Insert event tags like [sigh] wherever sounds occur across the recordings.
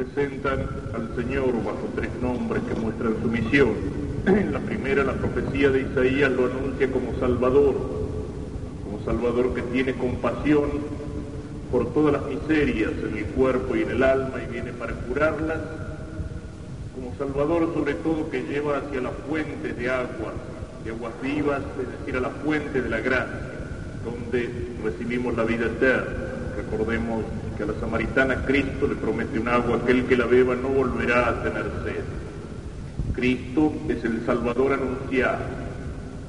presentan al Señor bajo tres nombres que muestran su misión. En la primera, la profecía de Isaías lo anuncia como Salvador, como Salvador que tiene compasión por todas las miserias en el cuerpo y en el alma y viene para curarlas, como Salvador sobre todo que lleva hacia las fuentes de agua, de aguas vivas, es decir, a la fuente de la gracia, donde recibimos la vida eterna. Recordemos que a la samaritana Cristo le promete un agua, aquel que la beba no volverá a tener sed. Cristo es el Salvador anunciado.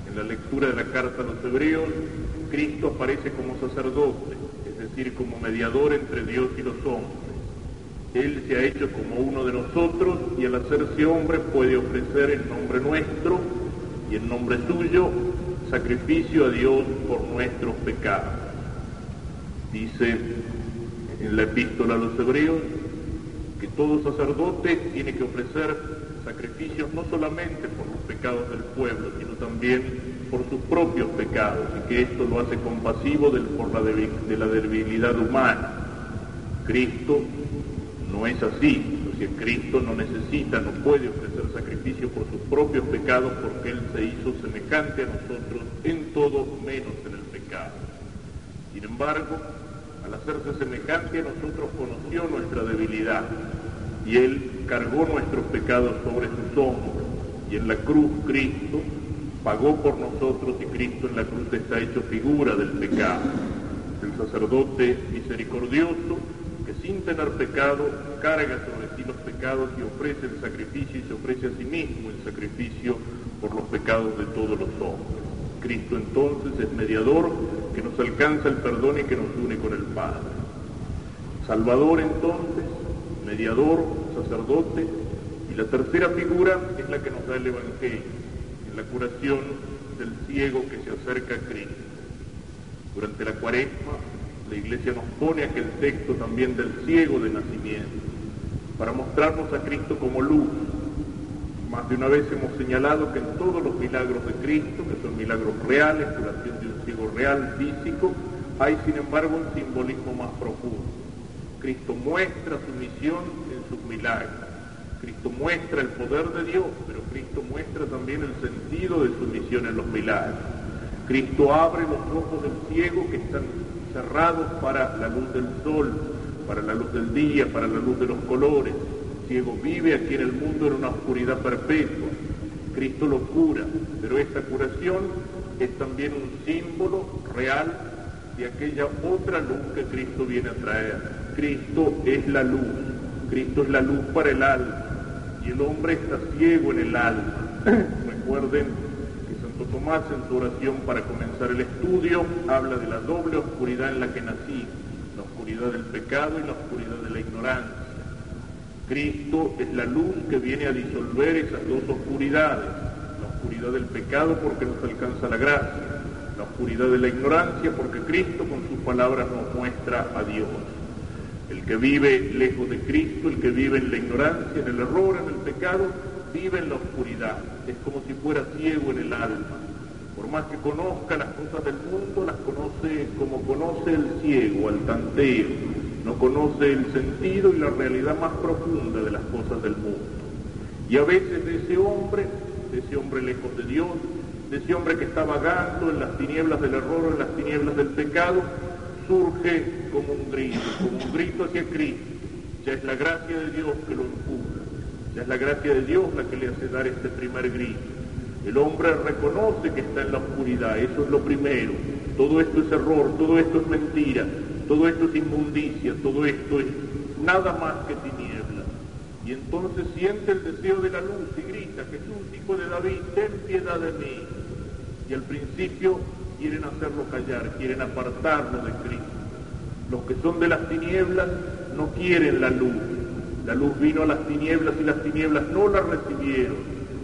En la lectura de la carta a los hebreos, Cristo aparece como sacerdote, es decir, como mediador entre Dios y los hombres. Él se ha hecho como uno de nosotros y al hacerse hombre puede ofrecer en nombre nuestro y en nombre suyo sacrificio a Dios por nuestros pecados. Dice en la epístola a los hebreos que todo sacerdote tiene que ofrecer sacrificios no solamente por los pecados del pueblo, sino también por sus propios pecados, y que esto lo hace compasivo del, por la de la debilidad humana. Cristo no es así, o sea, Cristo no necesita, no puede ofrecer sacrificio por sus propios pecados porque Él se hizo semejante a nosotros en todo menos en el pecado. Sin embargo, al hacerse semejante a nosotros conoció nuestra debilidad y Él cargó nuestros pecados sobre sus hombros y en la cruz Cristo pagó por nosotros y Cristo en la cruz está hecho figura del pecado. El sacerdote misericordioso que sin tener pecado carga sobre sí los pecados y ofrece el sacrificio y se ofrece a sí mismo el sacrificio por los pecados de todos los hombres. Cristo entonces es mediador que nos alcanza el perdón y que nos une con el Padre. Salvador entonces, mediador, sacerdote, y la tercera figura es la que nos da el Evangelio, en la curación del ciego que se acerca a Cristo. Durante la cuaresma, la iglesia nos pone aquel texto también del ciego de nacimiento, para mostrarnos a Cristo como luz, más de una vez hemos señalado que en todos los milagros de Cristo, que son milagros reales, curación de ciego real, físico, hay sin embargo un simbolismo más profundo. Cristo muestra su misión en sus milagros. Cristo muestra el poder de Dios, pero Cristo muestra también el sentido de su misión en los milagros. Cristo abre los ojos del ciego que están cerrados para la luz del sol, para la luz del día, para la luz de los colores ciego vive aquí en el mundo en una oscuridad perpetua. Cristo lo cura, pero esta curación es también un símbolo real de aquella otra luz que Cristo viene a traer. Cristo es la luz, Cristo es la luz para el alma, y el hombre está ciego en el alma. [clears throat] Recuerden que Santo Tomás en su oración para comenzar el estudio habla de la doble oscuridad en la que nací, la oscuridad del pecado y la oscuridad de la ignorancia. Cristo es la luz que viene a disolver esas dos oscuridades, oscuridad del pecado porque nos alcanza la gracia, la oscuridad de la ignorancia porque Cristo con sus palabras nos muestra a Dios. El que vive lejos de Cristo, el que vive en la ignorancia, en el error, en el pecado, vive en la oscuridad. Es como si fuera ciego en el alma. Por más que conozca las cosas del mundo, las conoce como conoce el ciego, al tanteo no conoce el sentido y la realidad más profunda de las cosas del mundo. Y a veces ese hombre, de ese hombre lejos de Dios, de ese hombre que está vagando en las tinieblas del error, en las tinieblas del pecado, surge como un grito, como un grito hacia Cristo. Ya es la gracia de Dios que lo empuja, ya es la gracia de Dios la que le hace dar este primer grito. El hombre reconoce que está en la oscuridad, eso es lo primero. Todo esto es error, todo esto es mentira, todo esto es inmundicia, todo esto es nada más que tiniebla. Y entonces siente el deseo de la luz y grita, Jesús, hijo de David, ten piedad de mí. Y al principio quieren hacerlo callar, quieren apartarlo de Cristo. Los que son de las tinieblas no quieren la luz. La luz vino a las tinieblas y las tinieblas no la recibieron.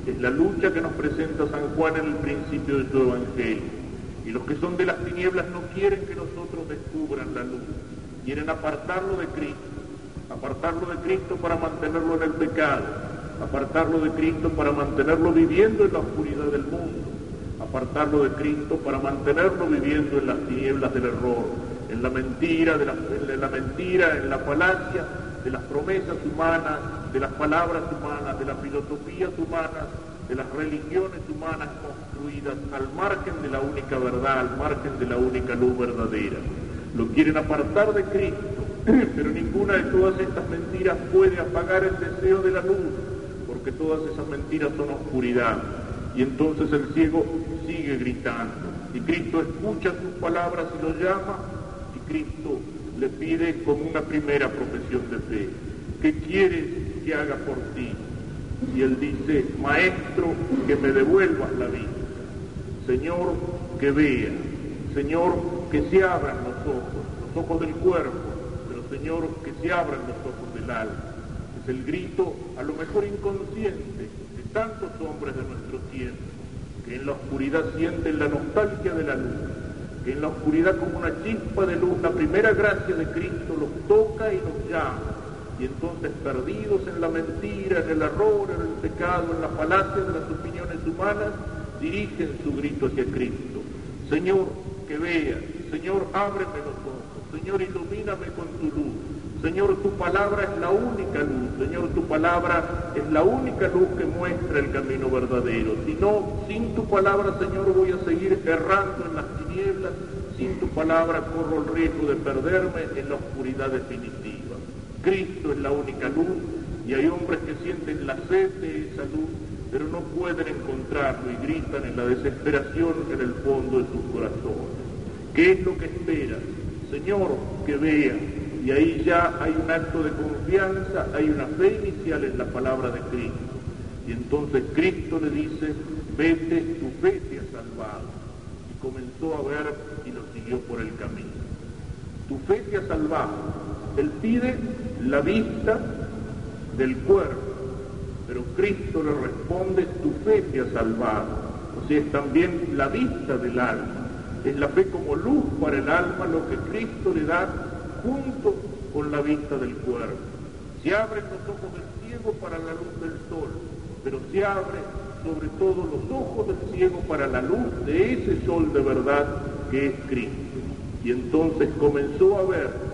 Es la lucha que nos presenta San Juan en el principio de su Evangelio. Y los que son de las tinieblas no quieren que nosotros descubran la luz, quieren apartarlo de Cristo, apartarlo de Cristo para mantenerlo en el pecado, apartarlo de Cristo para mantenerlo viviendo en la oscuridad del mundo, apartarlo de Cristo para mantenerlo viviendo en las tinieblas del error, en la mentira, en la mentira, en la falacia, de las promesas humanas, de las palabras humanas, de las filosofías humanas, de las religiones humanas construidas al margen de la única verdad, al margen de la única luz verdadera. Lo quieren apartar de Cristo, pero ninguna de todas estas mentiras puede apagar el deseo de la luz, porque todas esas mentiras son oscuridad. Y entonces el ciego sigue gritando. Y Cristo escucha sus palabras y lo llama, y Cristo le pide como una primera profesión de fe, ¿qué quieres que haga por ti? Y él dice, Maestro, que me devuelvas la vida. Señor, que vea. Señor, que se abran los ojos, los ojos del cuerpo, Señor, que se abran los ojos del alma. Es el grito, a lo mejor inconsciente, de tantos hombres de nuestro tiempo, que en la oscuridad sienten la nostalgia de la luz, que en la oscuridad como una chispa de luz, la primera gracia de Cristo los toca y los llama y entonces perdidos en la mentira, en el error, en el pecado, en la falacia de las opiniones humanas, dirigen su grito hacia Cristo. Señor, que vea, Señor, ábreme los ojos, Señor, ilumíname con tu luz. Señor, tu palabra es la única luz, Señor, tu palabra es la única luz que muestra el camino verdadero. Si no, sin tu palabra, Señor, voy a seguir errando en las tinieblas, sin tu palabra corro el riesgo de perderme en la oscuridad definitiva. Cristo es la única luz y hay hombres que sienten la sed de esa luz, pero no pueden encontrarlo y gritan en la desesperación en el fondo de sus corazones. ¿Qué es lo que esperas? Señor, que vea. Y ahí ya hay un acto de confianza, hay una fe inicial en la palabra de Cristo. Y entonces Cristo le dice, vete, tu fe te ha salvado. Y comenzó a ver y lo siguió por el camino. Tu fe te ha salvado. Él pide la vista del cuerpo, pero Cristo le responde, tu fe te ha salvado. O sea, es también la vista del alma. Es la fe como luz para el alma lo que Cristo le da junto con la vista del cuerpo. Se abren los ojos del ciego para la luz del sol, pero se abre sobre todo los ojos del ciego para la luz de ese sol de verdad que es Cristo. Y entonces comenzó a ver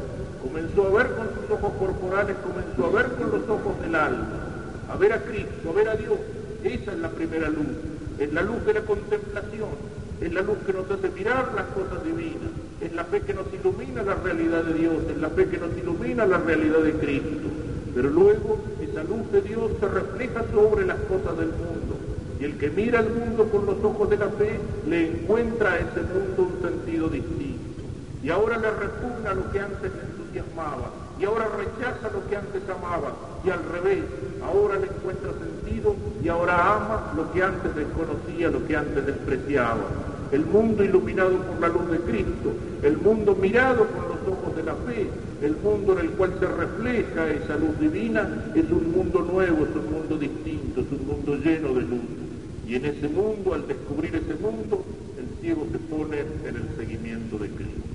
comenzó a ver con sus ojos corporales, comenzó a ver con los ojos del alma, a ver a Cristo, a ver a Dios. Esa es la primera luz, es la luz de la contemplación, es la luz que nos hace mirar las cosas divinas, es la fe que nos ilumina la realidad de Dios, es la fe que nos ilumina la realidad de Cristo. Pero luego esa luz de Dios se refleja sobre las cosas del mundo. Y el que mira al mundo con los ojos de la fe le encuentra a ese mundo un sentido distinto. Y ahora le repugna lo que antes amaba y ahora rechaza lo que antes amaba y al revés, ahora le encuentra sentido y ahora ama lo que antes desconocía, lo que antes despreciaba. El mundo iluminado por la luz de Cristo, el mundo mirado con los ojos de la fe, el mundo en el cual se refleja esa luz divina, es un mundo nuevo, es un mundo distinto, es un mundo lleno de luz. Y en ese mundo, al descubrir ese mundo, el ciego se pone en el seguimiento de Cristo.